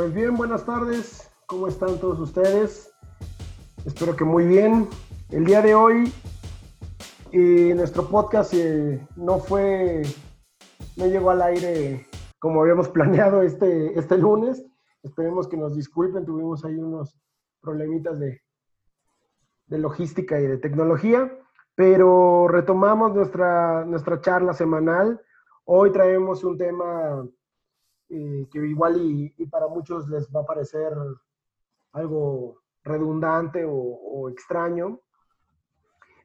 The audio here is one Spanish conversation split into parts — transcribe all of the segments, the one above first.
Pues bien, buenas tardes. ¿Cómo están todos ustedes? Espero que muy bien. El día de hoy eh, nuestro podcast eh, no fue, no llegó al aire como habíamos planeado este, este lunes. Esperemos que nos disculpen, tuvimos ahí unos problemitas de, de logística y de tecnología, pero retomamos nuestra, nuestra charla semanal. Hoy traemos un tema eh, que igual y, para muchos les va a parecer algo redundante o, extraño.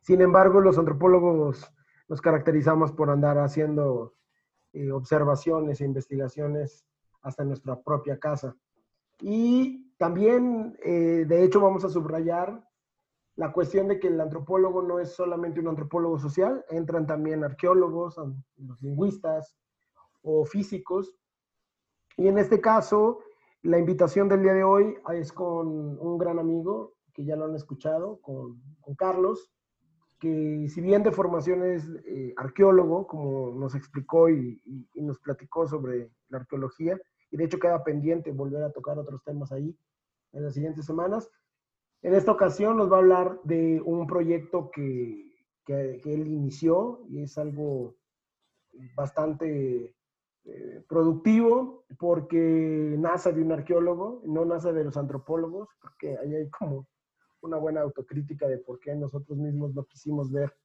Sin embargo, los antropólogos nos caracterizamos por andar haciendo eh, observaciones e investigaciones hasta nuestra propia casa. Y también, eh, de hecho, vamos a subrayar la cuestión de que el antropólogo no es solamente un antropólogo social, entran también arqueólogos, los lingüistas o físicos. Y en este caso, la invitación del día de hoy es con un gran amigo, que ya lo han escuchado, con, Carlos, que si bien de formación es eh, arqueólogo, como nos explicó y, nos platicó sobre la arqueología, y de hecho queda pendiente volver a tocar otros temas ahí en las siguientes semanas, en esta ocasión nos va a hablar de un proyecto que, él inició y es algo bastante eh, productivo porque nace de un arqueólogo, no nace de los antropólogos, porque ahí hay como una buena autocrítica de por qué nosotros mismos no quisimos ver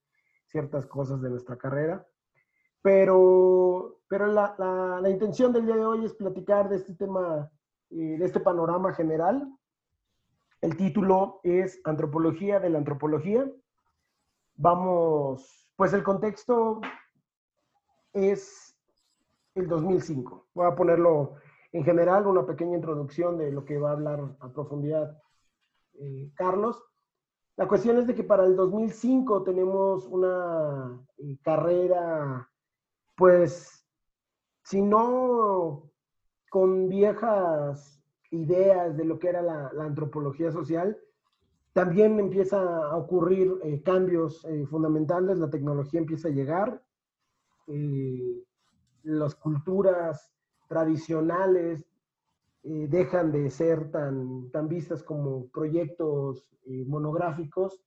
ciertas cosas de nuestra carrera. Pero, pero la, intención del día de hoy es platicar de este tema, eh, de este panorama general el título es Antropología de la Antropología. Vamos, pues el contexto es el 2005. Voy a ponerlo en general, una pequeña introducción de lo que va a hablar a profundidad eh, Carlos. La cuestión es de que para el 2005 tenemos una eh, carrera, pues, si no con viejas ideas de lo que era la, antropología social, también empieza a ocurrir eh, cambios fundamentales, la tecnología empieza a llegar, las culturas tradicionales dejan de ser tan, tan vistas como proyectos monográficos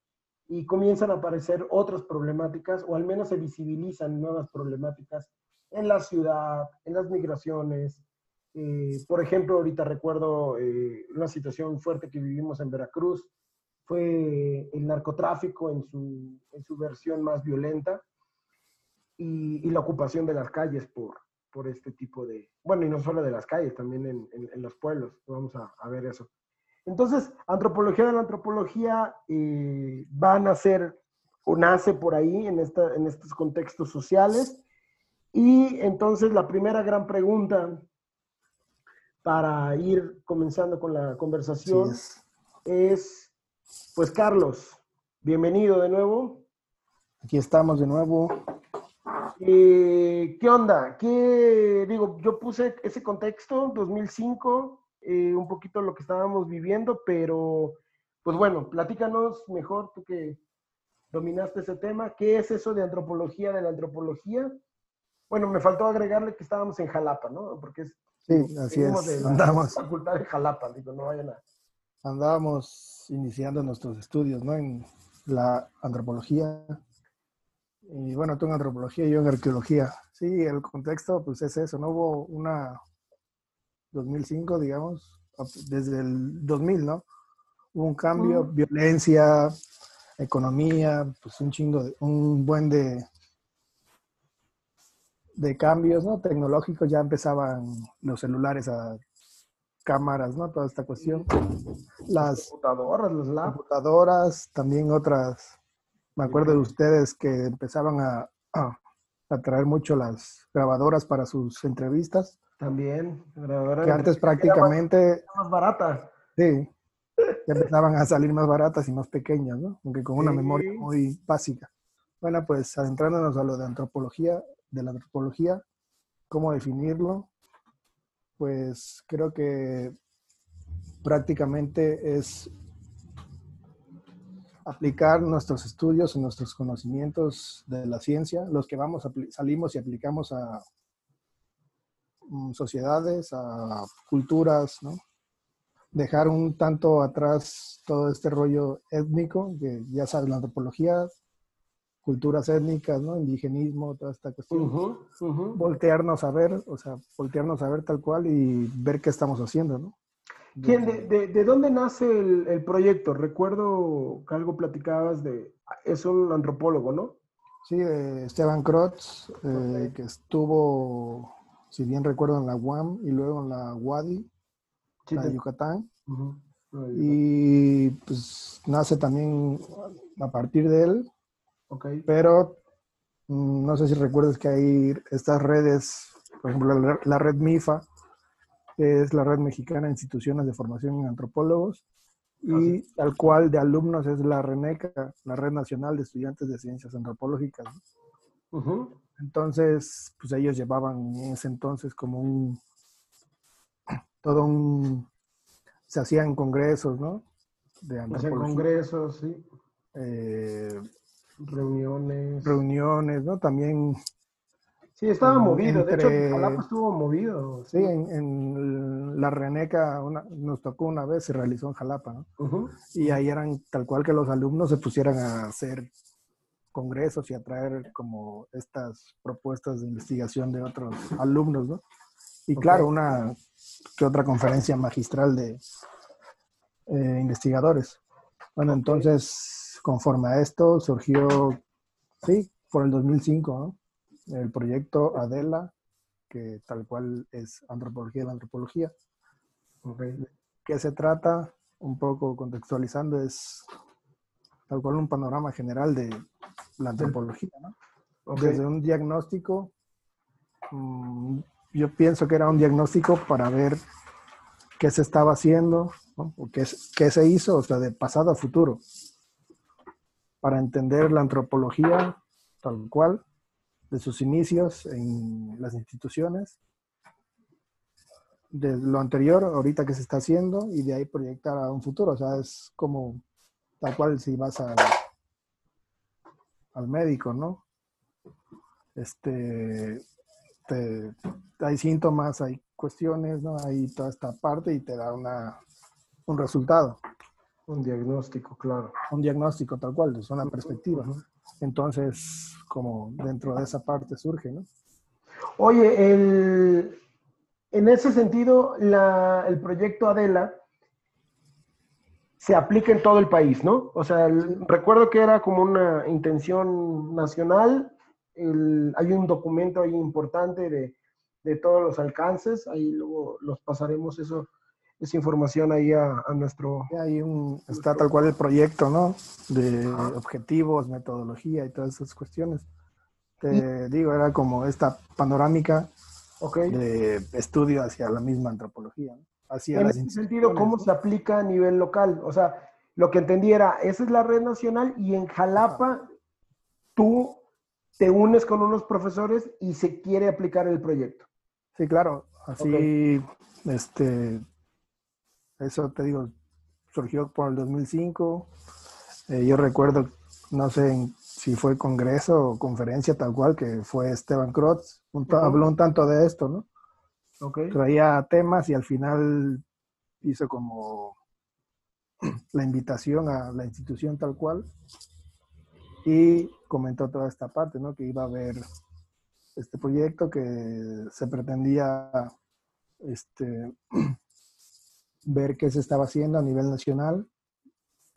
y comienzan a aparecer otras problemáticas, o al menos se visibilizan nuevas problemáticas en la ciudad, en las migraciones, eh, por ejemplo, ahorita recuerdo eh, una situación fuerte que vivimos en Veracruz, fue el narcotráfico en su, en su versión más violenta y, y, la ocupación de las calles por, por este tipo de, bueno, y no solo de las calles, también en, en, los pueblos, vamos a, a, ver eso. Entonces, antropología de la antropología eh, va a nacer o nace por ahí en, esta, en estos contextos sociales. Y entonces la primera gran pregunta para ir comenzando con la conversación es. pues Carlos, bienvenido de nuevo. Aquí estamos de nuevo. Eh, ¿Qué onda? ¿Qué, digo, yo puse ese contexto, 2005, eh, un poquito lo que estábamos viviendo, pero pues bueno, platícanos mejor, tú que dominaste ese tema, ¿qué es eso de antropología de la antropología? Bueno, me faltó agregarle que estábamos en Jalapa, ¿no? Porque es Sí, así es. Andamos. Facultad de Jalapa, digo, no vayan a. Andábamos iniciando nuestros estudios, ¿no? En la antropología. Y bueno, tú en antropología y yo en arqueología. Sí, el contexto, pues es eso, ¿no? Hubo una 2005, digamos, desde el 2000, ¿no? Hubo un cambio, violencia, economía, pues un chingo, de, un buen de, de cambios ¿no? tecnológicos, ya empezaban los celulares a cámaras, ¿no? Toda esta cuestión. Las computadoras, las computadoras, también otras. Me acuerdo de ustedes que empezaban a, a, traer mucho las grabadoras para sus entrevistas. También, Que antes prácticamente... más, barata. Sí, empezaban a salir más baratas y más pequeñas, ¿no? Aunque con una memoria muy básica. Bueno, pues adentrándonos a lo de antropología, de la antropología, cómo definirlo, pues creo que prácticamente es aplicar nuestros estudios y nuestros conocimientos de la ciencia, los que vamos salimos y aplicamos a mm, sociedades, a culturas, ¿no? dejar un tanto atrás todo este rollo étnico, que ya sabes, la antropología, culturas étnicas, ¿no? Indigenismo, toda esta cuestión. Voltearnos a ver, o sea, voltearnos a ver tal cual y ver qué estamos haciendo, ¿no? ¿Quién, de, dónde nace el, proyecto? Recuerdo que algo platicabas de, es un antropólogo, ¿no? Sí, Esteban Krotz, eh, que estuvo, si bien recuerdo, en la UAM y luego en la WADI, la de Yucatán. Y pues nace también a partir de él. Okay. Pero mm, no sé si recuerdas que hay estas redes, por ejemplo, la, red MIFA, que es la red mexicana de instituciones de formación en antropólogos, y tal cual de alumnos es la RENECA, la Red Nacional de Estudiantes de Ciencias Antropológicas. Entonces, pues ellos llevaban en ese entonces como un, todo un, se hacían congresos, ¿no? De antropología. congresos, sí. Eh, reuniones. Reuniones, ¿no? También Sí, estaba movido. De hecho, Jalapa estuvo movido. Sí, en, la Reneca nos tocó una vez, se realizó en Jalapa, ¿no? Y ahí eran tal cual que los alumnos se pusieran a hacer congresos y a traer como estas propuestas de investigación de otros alumnos, ¿no? Y claro, una que otra conferencia magistral de eh, investigadores. Bueno, entonces, conforme a esto, surgió, sí, por el 2005, ¿no? El proyecto Adela, que tal cual es antropología de la antropología. ¿Qué se trata? Un poco contextualizando, es tal cual un panorama general de la antropología, ¿no? Desde un diagnóstico, mm, yo pienso que era un diagnóstico para ver qué se estaba haciendo, ¿no? o qué, qué se hizo, o sea, de pasado a futuro, para entender la antropología tal cual de sus inicios en las instituciones, de lo anterior, ahorita que se está haciendo, y de ahí proyectar a un futuro. O sea, es como tal cual si vas al, al médico, ¿no? Este, hay síntomas, hay cuestiones, ¿no? Hay toda esta parte y te da una, un resultado. Un diagnóstico, claro. Un diagnóstico tal cual, es una perspectiva. Entonces, como dentro de esa parte surge, ¿no? Oye, el, en ese sentido, el proyecto Adela se aplica en todo el país, ¿no? O sea, recuerdo que era como una intención nacional. hay un documento ahí importante de, de, todos los alcances. Ahí luego los pasaremos eso esa información ahí a, nuestro... Un, está tal cual el proyecto, ¿no? De objetivos, metodología y todas esas cuestiones. Te digo, era como esta panorámica de estudio hacia la misma antropología. Hacia en ese sentido, ¿cómo se aplica a nivel local? O sea, lo que entendí era, esa es la red nacional y en Jalapa tú te unes con unos profesores y se quiere aplicar el proyecto. Sí, claro. Así, este, eso te digo, surgió por el 2005. Eh, yo recuerdo, no sé si fue congreso o conferencia tal cual, que fue Esteban Krotz, habló un tanto de esto, ¿no? Traía temas y al final hizo como la invitación a la institución tal cual y comentó toda esta parte, ¿no? Que iba a haber este proyecto que se pretendía este, ver qué se estaba haciendo a nivel nacional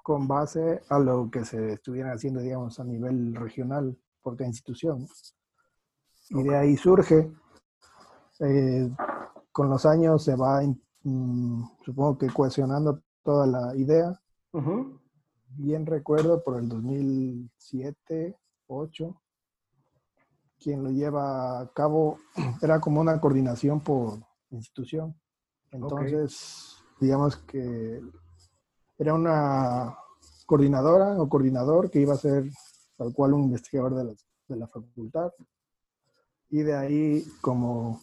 con base a lo que se estuviera haciendo, digamos, a nivel regional por cada institución. Y de ahí surge, eh, con los años se va, mm, supongo que cohesionando toda la idea. Bien recuerdo por el 2007, 2008, quien lo lleva a cabo era como una coordinación por institución. Entonces, digamos que era una coordinadora o coordinador que iba a ser tal cual un investigador de la, de la facultad. Y de ahí como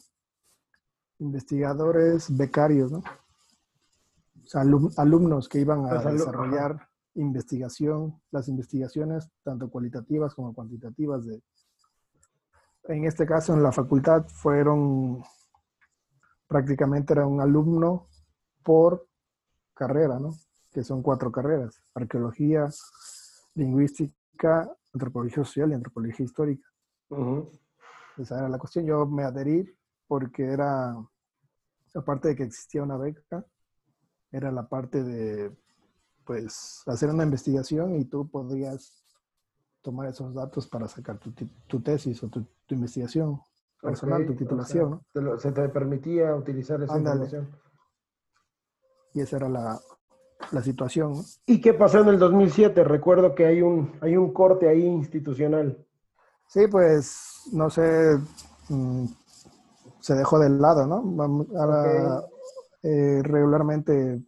investigadores becarios, ¿no? O sea, alumnos que iban a desarrollar investigación, las investigaciones tanto cualitativas como cuantitativas de, en este caso en la facultad fueron prácticamente era un alumno por carrera, ¿no? Que son cuatro carreras, arqueología, lingüística, antropología social y antropología histórica. Esa era la cuestión. Yo me adherí porque era, aparte de que existía una beca, era la parte de, pues, hacer una investigación y tú podrías tomar esos datos para sacar tu, tesis o tu, investigación personal, tu titulación. ¿no? se te permitía utilizar esa información. Y esa era la, situación. ¿Y qué pasó en el 2007? Recuerdo que hay un, hay un corte ahí institucional. Sí, pues, no sé, mm, se dejó de lado, ¿no? Ahora, eh, regularmente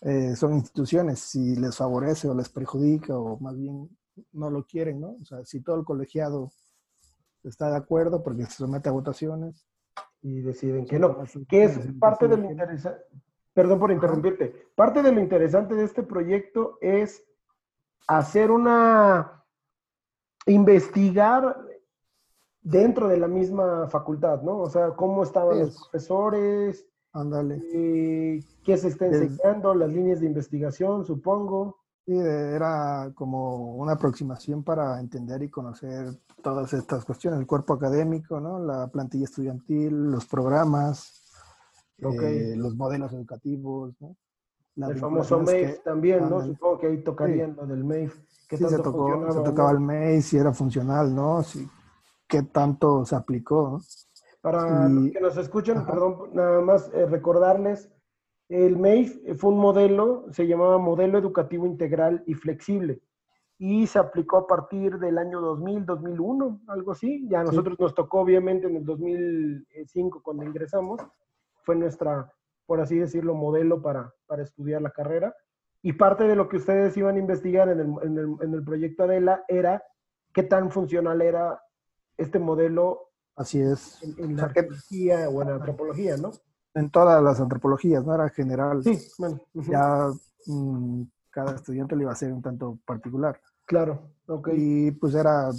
eh, son instituciones, si les favorece o les perjudica o más bien no lo quieren, ¿no? O sea, si todo el colegiado está de acuerdo porque se somete a votaciones. Y deciden que no. Que es parte de lo interesante, perdón por interrumpirte, parte de lo interesante de este proyecto es hacer una, investigar dentro de la misma facultad, ¿no? O sea, cómo estaban los profesores, Ándale. Eh, ¿Qué se está enseñando? Las líneas de investigación, supongo. Sí, era como una aproximación para entender y conocer todas estas cuestiones, el cuerpo académico, ¿no? la plantilla estudiantil, los programas, eh, los modelos educativos. ¿no? el famoso MAIF también, ¿no? Supongo que ahí tocarían lo del MAIF. ¿Qué sí, se, tocó, se tocaba el MAIF, si era funcional, ¿no? Si, ¿Qué tanto se aplicó? Para los que nos escuchan, perdón, nada más eh, recordarles, el MEIF fue un modelo, se llamaba Modelo Educativo Integral y Flexible, y se aplicó a partir del año 2000, 2001, algo así. Ya a nosotros nos tocó, obviamente, en el 2005, cuando ingresamos, fue nuestra, por así decirlo, modelo para, para estudiar la carrera. Y parte de lo que ustedes iban a investigar en el, en el, en el proyecto Adela era qué tan funcional era este modelo Así es. En, la arqueología o en la antropología, ¿no? En todas las antropologías, ¿no? Era general. Sí, bueno. Ya mm, cada estudiante le iba a ser un tanto particular. Claro, ok. Y pues era,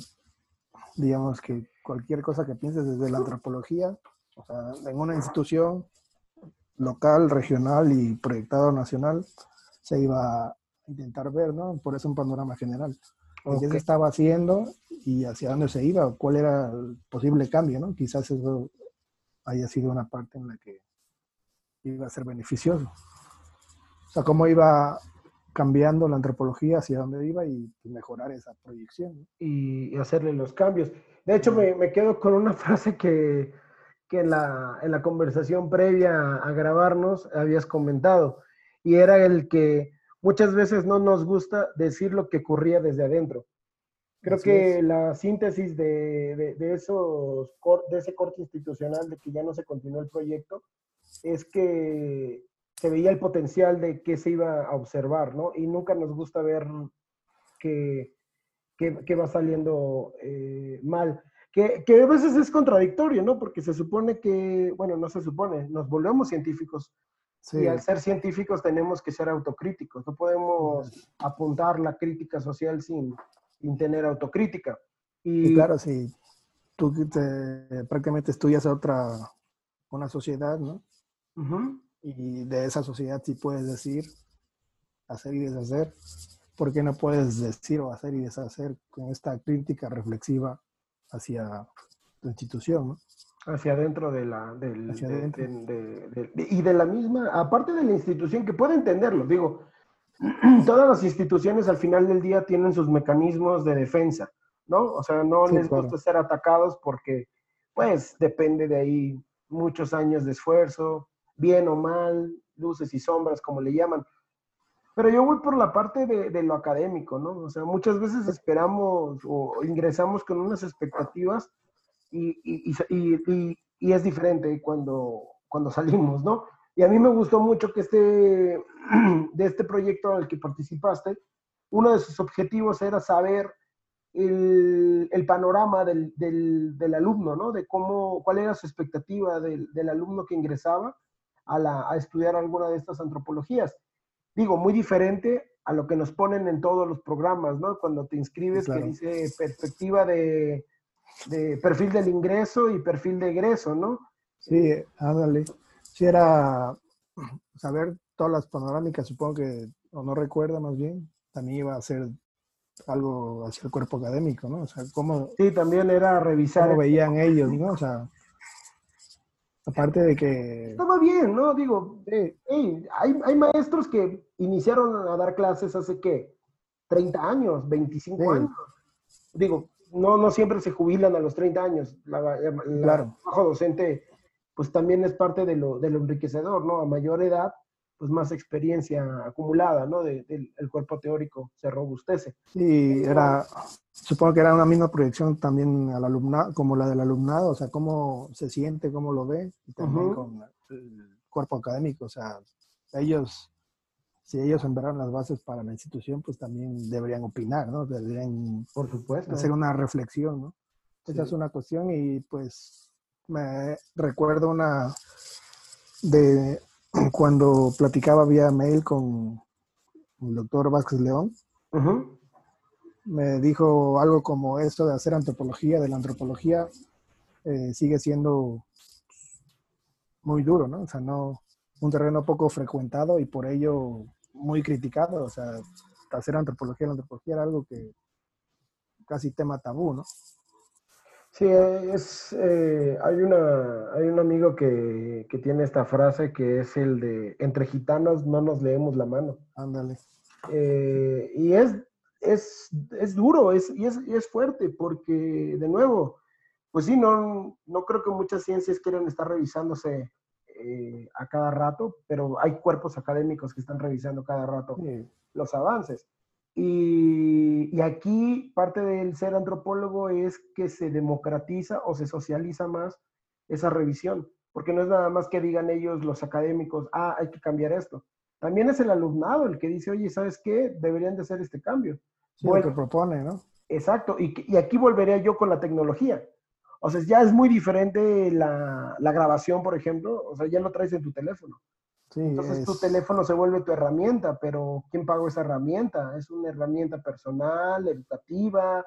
digamos que cualquier cosa que pienses desde la antropología, o sea, en una institución local, regional y proyectado nacional, se iba a intentar ver, ¿no? Por eso un panorama general. ¿Qué se estaba haciendo y hacia dónde se iba? ¿Cuál era el posible cambio? ¿no? Quizás eso haya sido una parte en la que iba a ser beneficioso. O sea, cómo iba cambiando la antropología, hacia dónde iba y mejorar esa proyección. Y, hacerle los cambios. De hecho, me, me quedo con una frase que, que en, la, en la conversación previa a grabarnos habías comentado, y era el que muchas veces no nos gusta decir lo que ocurría desde adentro. Creo que la síntesis de, de, esos, de ese corte institucional de que ya no se continuó el proyecto es que se veía el potencial de que se iba a observar, ¿no? Y nunca nos gusta ver que, que, va saliendo eh, mal. Que, que, a veces es contradictorio, ¿no? Porque se supone que, bueno, no se supone, nos volvemos científicos, y al ser científicos tenemos que ser autocríticos. No podemos apuntar la crítica social sin, sin tener autocrítica. Y, claro, si tú prácticamente estudias a otra, una sociedad, ¿no? Y de esa sociedad sí puedes decir, hacer y deshacer. ¿Por qué no puedes decir o hacer y deshacer con esta crítica reflexiva hacia tu institución, ¿no? Hacia adentro de la... Del, y de la misma, aparte de la institución, que puede entenderlo, digo, todas las instituciones al final del día tienen sus mecanismos de defensa, ¿no? O sea, no les gusta ser atacados porque, pues, depende de ahí muchos años de esfuerzo, bien o mal, luces y sombras, como le llaman. Pero yo voy por la parte de, de lo académico, ¿no? O sea, muchas veces esperamos o ingresamos con unas expectativas y, y, y, es diferente cuando, cuando salimos, ¿no? Y a mí me gustó mucho que este, de este proyecto al que participaste, uno de sus objetivos era saber el, el panorama del, del, del, alumno, ¿no? De cómo, cuál era su expectativa del, del alumno que ingresaba a, la, a, estudiar alguna de estas antropologías. Digo, muy diferente a lo que nos ponen en todos los programas, ¿no? Cuando te inscribes, que dice perspectiva de, de perfil del ingreso y perfil de egreso, ¿no? Sí, ándale. Sí, era, saber todas las panorámicas, supongo que, o no recuerda más bien, también iba a ser algo hacia el cuerpo académico, ¿no? O sea, cómo... Sí, también era revisar... Cómo veían ellos, ¿no? O sea, aparte de que... Estaba bien, ¿no? Digo, hay, hay maestros que iniciaron a dar clases hace, ¿qué? 30 años, 25 años. Digo, no, no siempre se jubilan a los 30 años. La, claro. trabajo docente, pues también es parte de lo, de lo enriquecedor, ¿no? A mayor edad, pues más experiencia acumulada, ¿no? del cuerpo teórico se robustece. Sí, era, supongo que era una misma proyección también al alumnado, como la del alumnado, o sea, cómo se siente, cómo lo ve, y también con el cuerpo académico, o sea, ellos, si ellos sembraron las bases para la institución, pues también deberían opinar, ¿no? Deberían, por supuesto, hacer una reflexión, ¿no? Esa es una cuestión y pues me recuerdo una de cuando platicaba vía mail con el doctor Vázquez León, me dijo algo como esto de hacer antropología, de la antropología, eh, sigue siendo muy duro, ¿no? O sea, no, un terreno poco frecuentado y por ello muy criticado. O sea, hacer antropología, la antropología era algo que casi tema tabú, ¿no? Sí, es, eh, hay, una, hay un amigo que, tiene esta frase que es el de, entre gitanos no nos leemos la mano. Ándale. Eh, y es, es, duro es, y, es, es fuerte porque, de nuevo, pues sí, no, no creo que muchas ciencias quieran estar revisándose eh, a cada rato, pero hay cuerpos académicos que están revisando cada rato los avances. Y, aquí parte del ser antropólogo es que se democratiza o se socializa más esa revisión, porque no es nada más que digan ellos los académicos, ah, hay que cambiar esto. También es el alumnado el que dice, oye, ¿sabes qué? Deberían de hacer este cambio. Sí, bueno, que propone, ¿no? Exacto, y, y, aquí volvería yo con la tecnología. O sea, ya es muy diferente la, la grabación, por ejemplo, o sea, ya lo traes en tu teléfono. Entonces tu teléfono se vuelve tu herramienta, pero ¿quién pagó esa herramienta? Es una herramienta personal, educativa,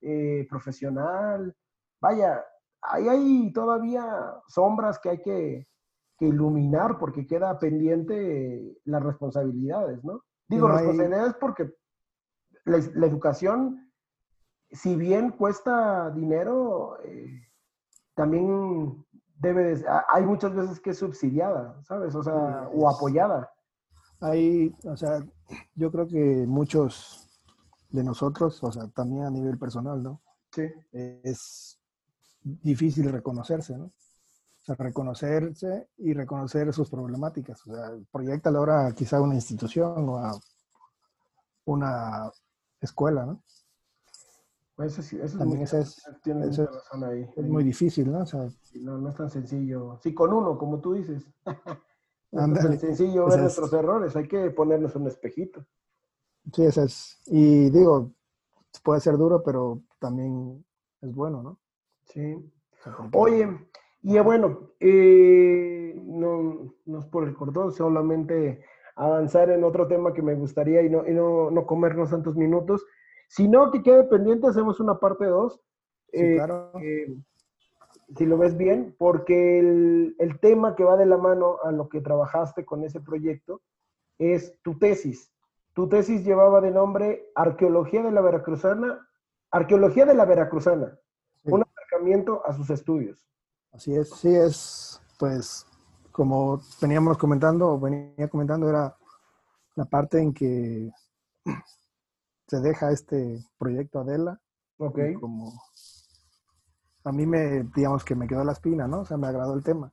eh, profesional. Vaya, ahí hay todavía sombras que hay que, iluminar porque queda pendiente las responsabilidades, ¿no? Digo responsabilidades porque la, educación, si bien cuesta dinero, eh, también debe hay muchas veces que es subsidiada, ¿sabes? O sea, o apoyada. Hay, o sea, yo creo que muchos de nosotros, o sea, también a nivel personal, ¿no? Sí. Es difícil reconocerse, ¿no? O sea, reconocerse y reconocer sus problemáticas. O sea, proyecta ahora quizá a una institución o a una escuela, ¿no? Eso, sí, eso También es, muy, es, ahí. es muy difícil, ¿no? O sea, no, no es tan sencillo. Sí, con uno, como tú dices. no es tan sencillo ver nuestros errores, hay que ponernos un espejito. Sí, eso es. Y digo, puede ser duro, pero también es bueno, ¿no? Sí. Oye, y bueno, eh, no, no es por el cordón, solamente avanzar en otro tema que me gustaría y no, y no, no comernos tantos minutos. Si no, que quede pendiente, hacemos una parte 2. Eh, claro. Eh, si lo ves bien, porque el, tema que va de la mano a lo que trabajaste con ese proyecto es tu tesis. Tu tesis llevaba de nombre Arqueología de la Veracruzana, Arqueología de la Veracruzana, un acercamiento a sus estudios. Así es, sí es, pues, como veníamos comentando, o venía comentando, era la parte en que se deja este proyecto Adela. Ok. Como a mí me, digamos que me quedó la espina, ¿no? O sea, me agradó el tema.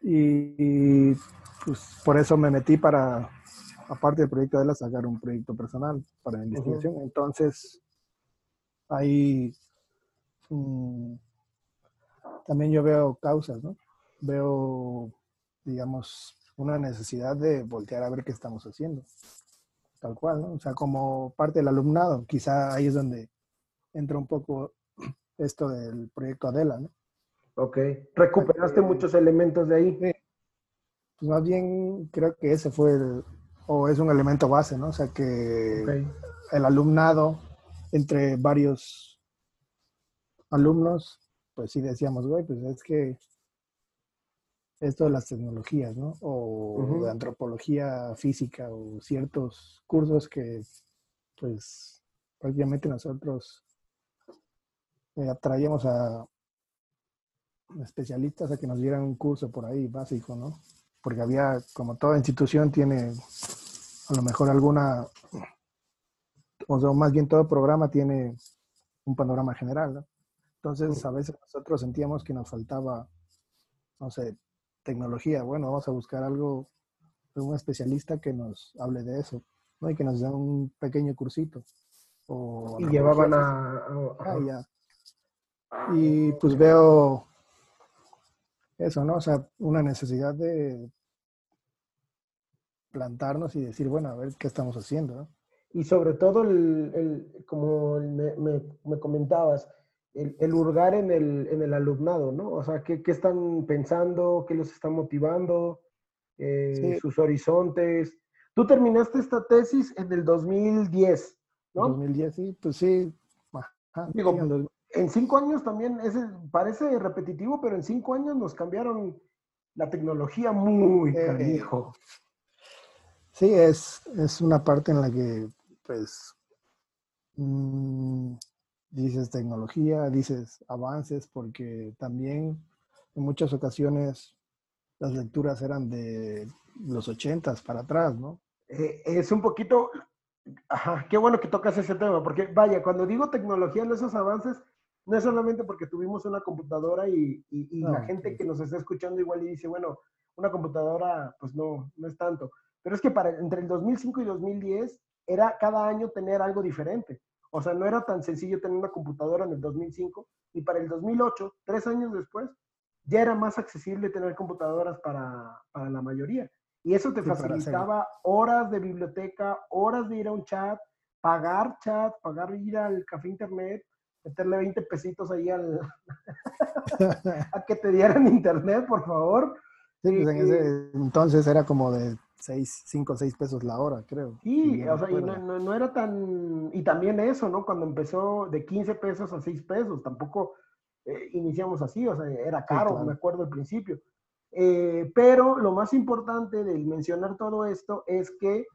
Y, pues por eso me metí para, aparte del proyecto Adela, sacar un proyecto personal para investigación. Entonces, ahí mm, también yo veo causas, ¿no? Veo, digamos, una necesidad de voltear a ver qué estamos haciendo tal cual, ¿no? O sea, como parte del alumnado, quizá ahí es donde entra un poco esto del proyecto Adela, ¿no? Ok. ¿Recuperaste muchos elementos de ahí? Pues más bien creo que ese fue el, o es un elemento base, ¿no? O sea, que el alumnado, entre varios alumnos, pues sí decíamos, güey, pues es que esto de las tecnologías, ¿no? O de antropología física o ciertos cursos que, pues, prácticamente nosotros eh, atraíamos a especialistas a que nos dieran un curso por ahí básico, ¿no? Porque había, como toda institución tiene a lo mejor alguna, o sea, más bien todo programa tiene un panorama general, ¿no? Entonces, a veces nosotros sentíamos que nos faltaba, no sé, tecnología. Bueno, vamos a buscar algo un especialista que nos hable de eso, ¿no? Y que nos dé un pequeño cursito. O y llevaban a... Ah, y pues veo eso, ¿no? O sea, una necesidad de plantarnos y decir, bueno, a ver qué estamos haciendo, ¿no? Y sobre todo, el, como me, me, comentabas, el, el, hurgar en el, en el alumnado, ¿no? O sea, ¿qué, qué están pensando? ¿Qué los está motivando? Eh, sus horizontes. Tú terminaste esta tesis en el 2010, ¿no? 2010, sí, pues sí. Digo, en cinco años también, parece repetitivo, pero en cinco años nos cambiaron la tecnología muy eh, canijo. Sí, es, es una parte en la que, pues, mm, dices tecnología, dices avances, porque también en muchas ocasiones las lecturas eran de los ochentas para atrás, ¿no? Eh, es un poquito, ajá, qué bueno que tocas ese tema, porque vaya, cuando digo tecnología en esos avances, no es solamente porque tuvimos una computadora y, la gente que nos está escuchando igual y dice, bueno, una computadora, pues no, no es tanto. Pero es que para, entre el 2005 y 2010 era cada año tener algo diferente. O sea, no era tan sencillo tener una computadora en el 2005 y para el 2008, tres años después, ya era más accesible tener computadoras para, para la mayoría. Y eso te facilitaba horas de biblioteca, horas de ir a un chat, pagar chat, pagar ir al café internet, meterle 20 pesitos ahí al, a que te dieran internet, por favor. Sí, pues en ese entonces era como de 6, 5 o 6 pesos la hora, creo. Sí, o sea, y no, no, era tan... Y también eso, ¿no? Cuando empezó de 15 pesos a 6 pesos, tampoco eh, iniciamos así, o sea, era caro, me acuerdo al principio. Eh, pero lo más importante de mencionar todo esto es que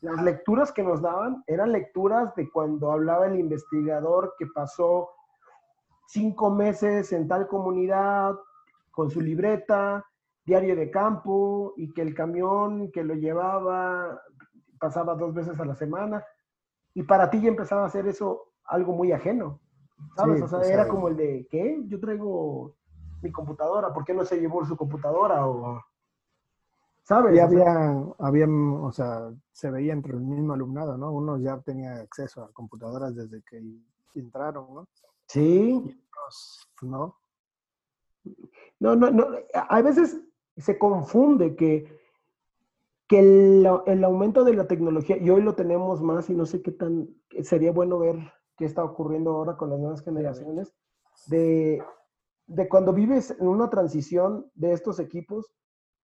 las lecturas que nos daban eran lecturas de cuando hablaba el investigador que pasó cinco meses en tal comunidad con su libreta, diario de campo, y que el camión que lo llevaba pasaba dos veces a la semana, y para ti ya empezaba a hacer eso algo muy ajeno, ¿sabes? o sea, pues, era como el de, ¿qué? Yo traigo mi computadora, ¿por qué no se llevó su computadora? O, ¿Sabes? Y había, había, o sea, se veía entre el mismo alumnado, ¿no? Uno ya tenía acceso a computadoras desde que entraron, ¿no? Sí. no. No, no, no. A veces se confunde que, que el, el, aumento de la tecnología, y hoy lo tenemos más y no sé qué tan, sería bueno ver qué está ocurriendo ahora con las nuevas generaciones, de, de cuando vives en una transición de estos equipos,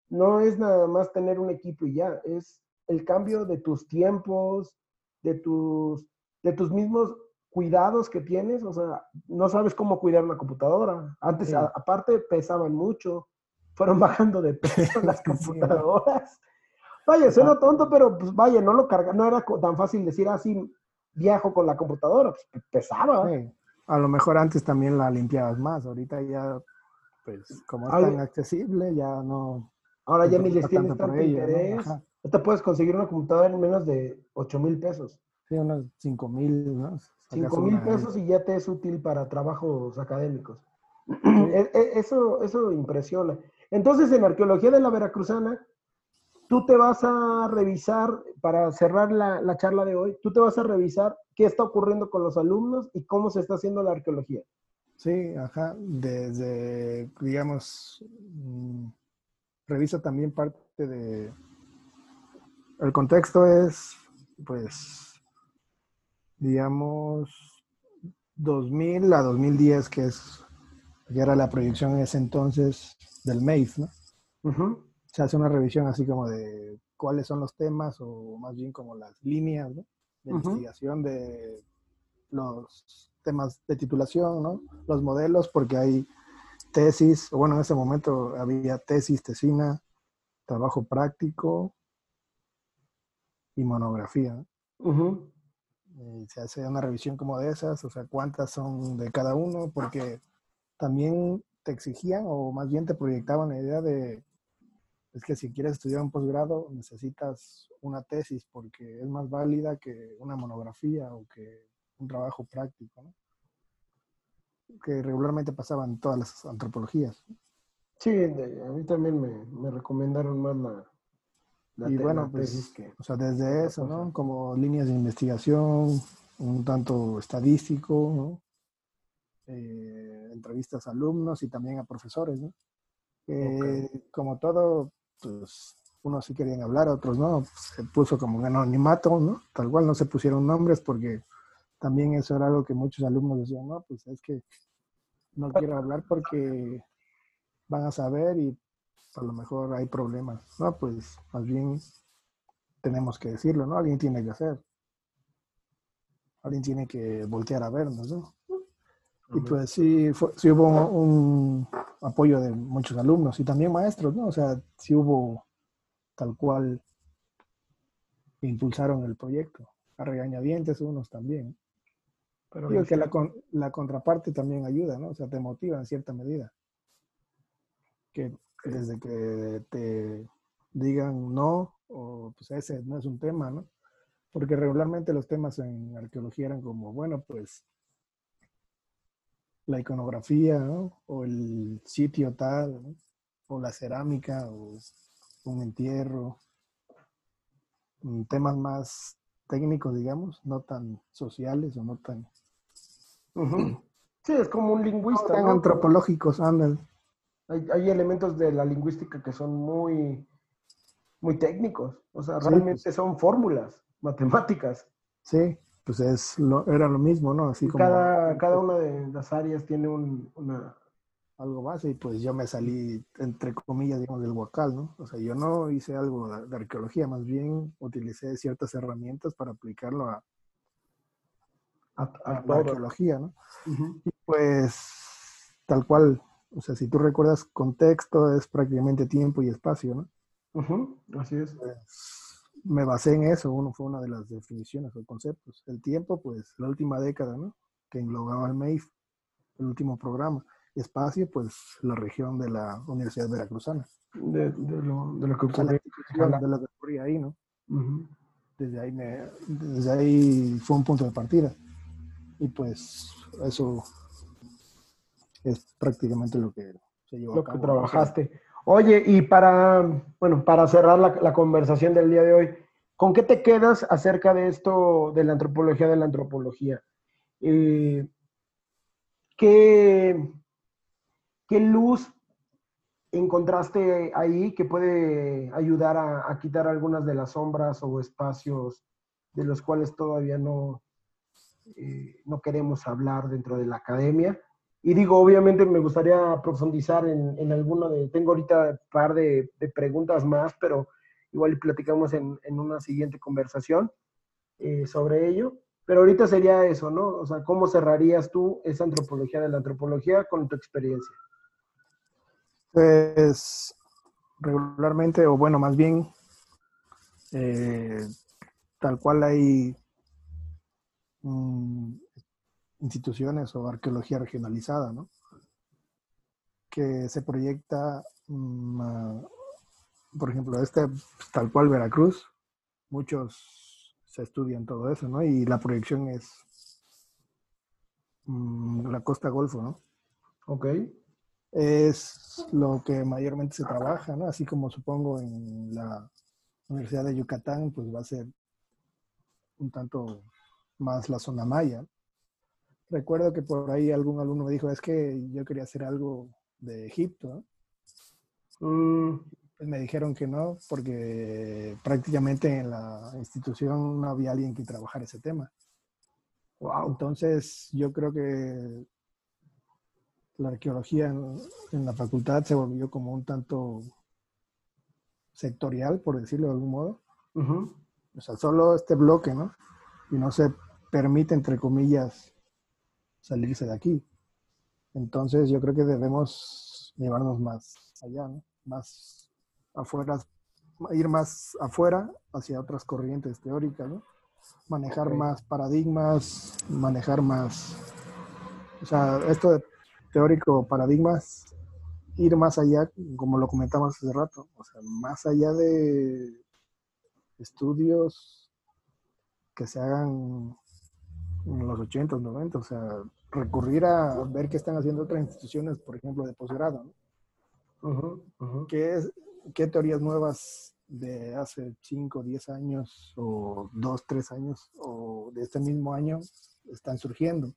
no es nada más tener un equipo y ya, es el cambio de tus tiempos, de tus, de tus mismos cuidados que tienes, o sea, no sabes cómo cuidar una computadora. Antes, aparte, pesaban mucho, fueron bajando de peso las computadoras. Vaya, suena tonto, pero pues vaya, no lo carga, no era tan fácil decir así, ah, viajo con la computadora, pues pesaba. A lo mejor antes también la limpiabas más, ahorita ya, pues como es tan accesible, ya no, Ahora ya ni les tienes tanto interés. ¿no? te puedes conseguir una computadora en menos de 8 mil pesos. Sí, unos 5 mil, ¿no? 5 mil pesos y ya te es útil para trabajos académicos. E, e, eso, eso impresiona. Entonces, en Arqueología de la Veracruzana, tú te vas a revisar, para cerrar la, la, charla de hoy, tú te vas a revisar qué está ocurriendo con los alumnos y cómo se está haciendo la arqueología. Sí, ajá, desde, digamos, mm, revisa también parte de... El contexto es, pues, digamos, 2000 a 2010, que es, que era la proyección en ese entonces del MEIF, ¿no? Se hace una revisión así como de cuáles son los temas o más bien como las líneas de investigación de los temas de titulación, ¿no? Los modelos, porque hay tesis, o bueno, en ese momento había tesis, tesina, trabajo práctico y monografía. se hace una revisión como de esas, o sea, cuántas son de cada uno, porque también te exigían o más bien te proyectaban la idea de, es que si quieres estudiar un posgrado necesitas una tesis porque es más válida que una monografía o que un trabajo práctico, ¿no? que regularmente pasaban todas las antropologías. Sí, a mí también me, me recomendaron más la, la y bueno, pues, que, o sea, desde eso, ¿no? Como líneas de investigación, un tanto estadístico, ¿no? Eh, entrevistas a alumnos y también a profesores, ¿no? Como todo, pues unos sí querían hablar, otros no, se puso como un anonimato, ¿no? Tal cual no se pusieron nombres porque también eso era algo que muchos alumnos decían, no, pues es que no quiero hablar porque van a saber y a lo mejor hay problemas. No, pues más bien tenemos que decirlo, ¿no? Alguien tiene que hacer. Alguien tiene que voltear a vernos, ¿no? Y pues sí, sí hubo un apoyo de muchos alumnos y también maestros, ¿no? O sea, sí hubo tal cual impulsaron el proyecto. A regañadientes unos también. Pero Digo que la, la, contraparte también ayuda, ¿no? O sea, te motiva en cierta medida. Que desde que te digan no, o pues ese no es un tema, ¿no? Porque regularmente los temas en arqueología eran como, bueno, pues la iconografía, ¿no? O el sitio tal, ¿no? o la cerámica, o un entierro. Mm, temas más técnicos, digamos, no tan sociales o no tan Sí, es como un lingüista. antropológicos, andan. Hay, elementos de la lingüística que son muy, muy técnicos. O sea, realmente pues. son fórmulas matemáticas. Sí, pues es lo, era lo mismo, ¿no? Así como. Cada, cada una de las áreas tiene un, una. Algo más, y pues yo me salí, entre comillas, digamos, del huacal, ¿no? O sea, yo no hice algo de arqueología, más bien utilicé ciertas herramientas para aplicarlo a, a, la arqueología, ¿no? Y pues, tal cual, o sea, si tú recuerdas contexto, es prácticamente tiempo y espacio, ¿no? Así es. Pues, me basé en eso, uno fue una de las definiciones o conceptos. El tiempo, pues, la última década, ¿no? Que englobaba el MEIF, el último programa. Espacio, pues, la región de la Universidad Veracruzana. De, de, lo, de lo que ocurría. ahí, ¿no? desde, ahí me, desde ahí fue un punto de partida. Y pues eso es prácticamente lo que se llevó Lo que trabajaste. Oye, y para, bueno, para cerrar la, conversación del día de hoy, ¿con qué te quedas acerca de esto de la antropología de la antropología? Eh, ¿qué, ¿Qué luz encontraste ahí que puede ayudar a, quitar algunas de las sombras o espacios de los cuales todavía no, eh, no queremos hablar dentro de la academia. Y digo, obviamente me gustaría profundizar en, en alguno de, tengo ahorita un par de, preguntas más, pero igual platicamos en, una siguiente conversación eh, sobre ello. Pero ahorita sería eso, ¿no? O sea, ¿cómo cerrarías tú esa antropología de la antropología con tu experiencia? Pues regularmente, o bueno, más bien, eh, tal cual hay Mm, instituciones o arqueología regionalizada, ¿no? Que se proyecta, mm, por ejemplo, este tal cual Veracruz, muchos se estudian todo eso, ¿no? Y la proyección es mm, la costa Golfo, ¿no? Ok. Es lo que mayormente se trabaja, ¿no? Así como supongo en la Universidad de Yucatán, pues va a ser un tanto más la zona maya. Recuerdo que por ahí algún alumno me dijo, es que yo quería hacer algo de Egipto. Mm, pues me dijeron que no, porque prácticamente en la institución no había alguien que trabajara ese tema. Entonces yo creo que la arqueología en, la facultad se volvió como un tanto sectorial, por decirlo de algún modo. O sea, solo este bloque, ¿no? Y no se permite, entre comillas, salirse de aquí. Entonces yo creo que debemos llevarnos más allá, ¿no? más afuera, ir más afuera hacia otras corrientes teóricas, ¿no? manejar más paradigmas, manejar más, o sea, esto de teórico paradigmas, ir más allá, como lo comentamos hace rato, o sea, más allá de estudios que se hagan en los 80, 90, o sea, recurrir a ver qué están haciendo otras instituciones, por ejemplo, de posgrado, ¿no? ¿Qué, ¿Qué teorías nuevas de hace 5, 10 años o 2, 3 años o de este mismo año están surgiendo?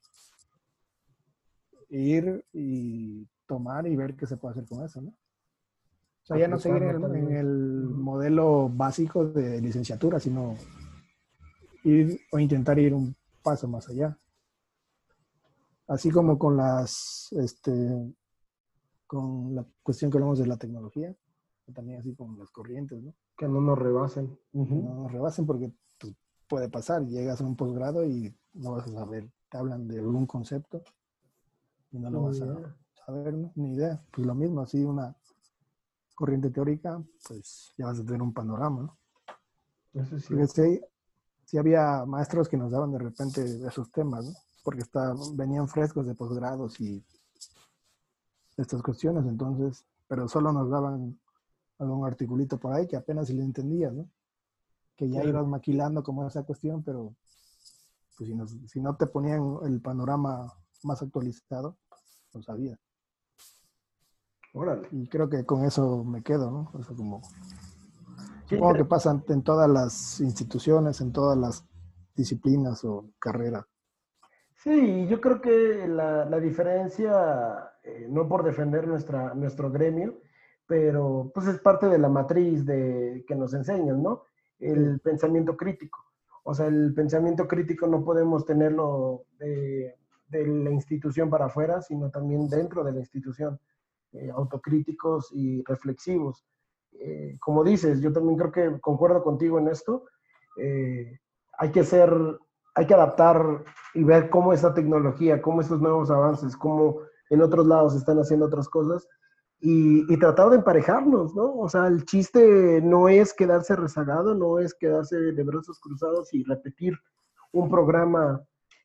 Ir y tomar y ver qué se puede hacer con eso, ¿no? O sea, ya no seguir en el, modelo básico de licenciatura, sino ir o intentar ir un paso más allá. Así como con las, este, con la cuestión que hablamos de la tecnología, también así con las corrientes, ¿no? Que no nos rebasen. No nos rebasen porque pues, puede pasar, llegas a un posgrado y no vas a saber, te hablan de algún concepto y no lo vas a saber, ¿no? ni idea. Pues lo mismo, así una corriente teórica, pues ya vas a tener un panorama, ¿no? Eso sí. Sí, había maestros que nos daban de repente esos temas, ¿no? Porque está, venían frescos de posgrados y estas cuestiones, entonces, pero solo nos daban algún articulito por ahí que apenas si le entendía, ¿no? Que ya ibas maquilando como esa cuestión, pero pues si, si no te ponían el panorama más actualizado, no sabías. Y creo que con eso me quedo, ¿no? O como, supongo que pasa en todas las instituciones, en todas las disciplinas o carreras. Sí, yo creo que la, la diferencia, eh, no por defender nuestra, nuestro gremio, pero pues es parte de la matriz de, que nos enseñan, ¿no? El pensamiento crítico. O sea, el pensamiento crítico no podemos tenerlo de, de la institución para afuera, sino también dentro de la institución. Eh, autocríticos y reflexivos. Eh, como dices, yo también creo que concuerdo contigo en esto. Eh, hay que ser, hay que adaptar y ver cómo esta tecnología, cómo estos nuevos avances, cómo en otros lados están haciendo otras cosas y, y, tratar de emparejarnos, ¿no? O sea, el chiste no es quedarse rezagado, no es quedarse de brazos cruzados y repetir un programa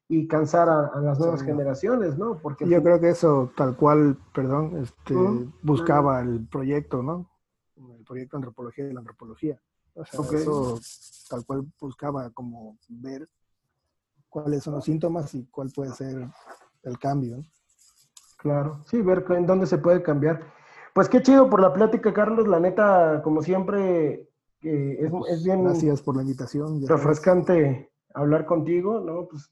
y cansar a, las nuevas generaciones, ¿no? Porque yo creo que eso tal cual, perdón, este, buscaba el proyecto, ¿no? El proyecto antropología de la antropología. O sea, eso tal cual buscaba como ver cuáles son los síntomas y cuál puede ser el cambio. Claro, sí, ver en dónde se puede cambiar. Pues qué chido por la plática, Carlos. La neta, como siempre, es, es, pues, bien. Gracias por la invitación. Refrescante hablar contigo, ¿no? Pues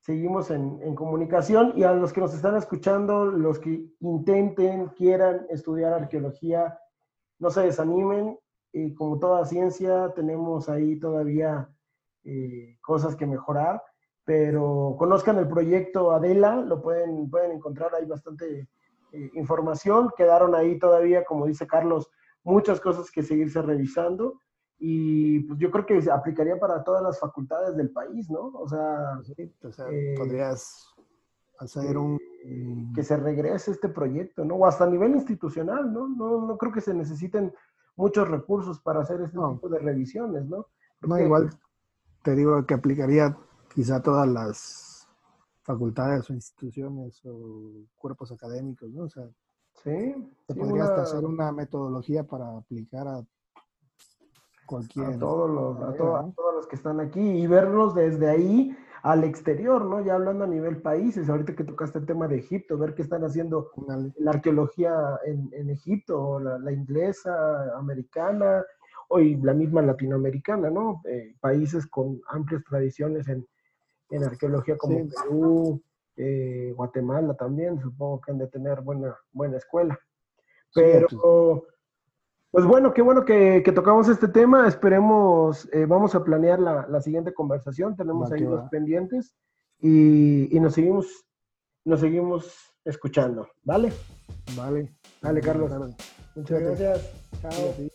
seguimos en, comunicación y a los que nos están escuchando, los que intenten, quieran estudiar arqueología, no se desanimen. y como toda ciencia, tenemos ahí todavía eh, cosas que mejorar, pero conozcan el proyecto Adela, lo pueden, pueden encontrar ahí bastante eh, información. Quedaron ahí todavía, como dice Carlos, muchas cosas que seguirse revisando y pues yo creo que se aplicaría para todas las facultades del país, ¿no? O sea, eh, podrías hacer un... Que se regrese este proyecto, ¿no? O hasta a nivel institucional, ¿no? No, no creo que se necesiten muchos recursos para hacer este tipo de revisiones, ¿no? no, igual te digo que aplicaría quizá todas las facultades o instituciones o cuerpos académicos, ¿no? O sea, sí, se podría hasta hacer una metodología para aplicar a a todos los, a, todos los que están aquí y verlos desde ahí al exterior, ¿no? Ya hablando a nivel países, ahorita que tocaste el tema de Egipto, ver qué están haciendo la arqueología en, Egipto, la, inglesa, americana, o la misma latinoamericana, ¿no? Eh, países con amplias tradiciones en, arqueología como Perú, eh, Guatemala también, supongo que han de tener buena, buena escuela. Pero... Pues bueno, qué bueno que, tocamos este tema. Esperemos, eh, vamos a planear la, siguiente conversación. Tenemos ahí dos pendientes y, nos seguimos, nos seguimos escuchando. ¿Vale? Vale. Dale, Carlos. Muchas gracias. Chao.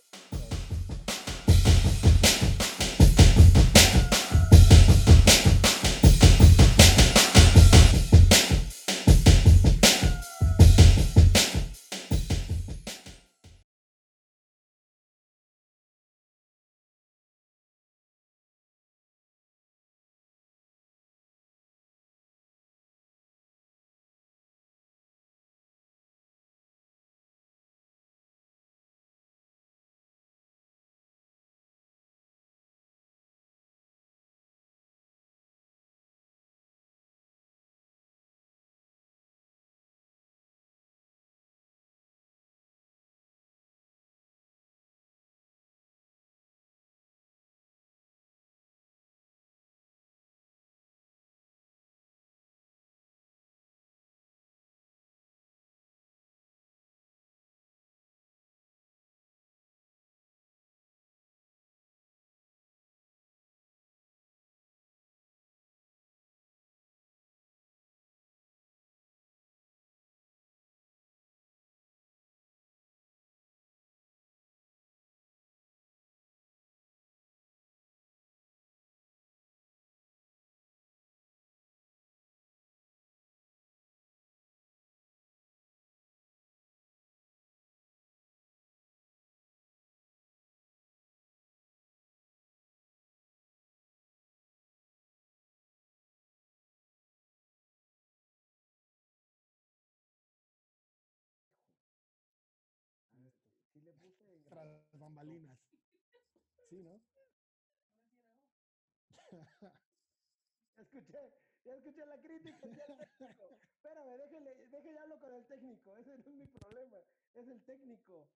Tras bambalinas. Sí, ¿no? Ya escuché, ya escuché la crítica. Espérame, déjale, déjale hablo con el técnico. Ese no es mi problema, es el técnico.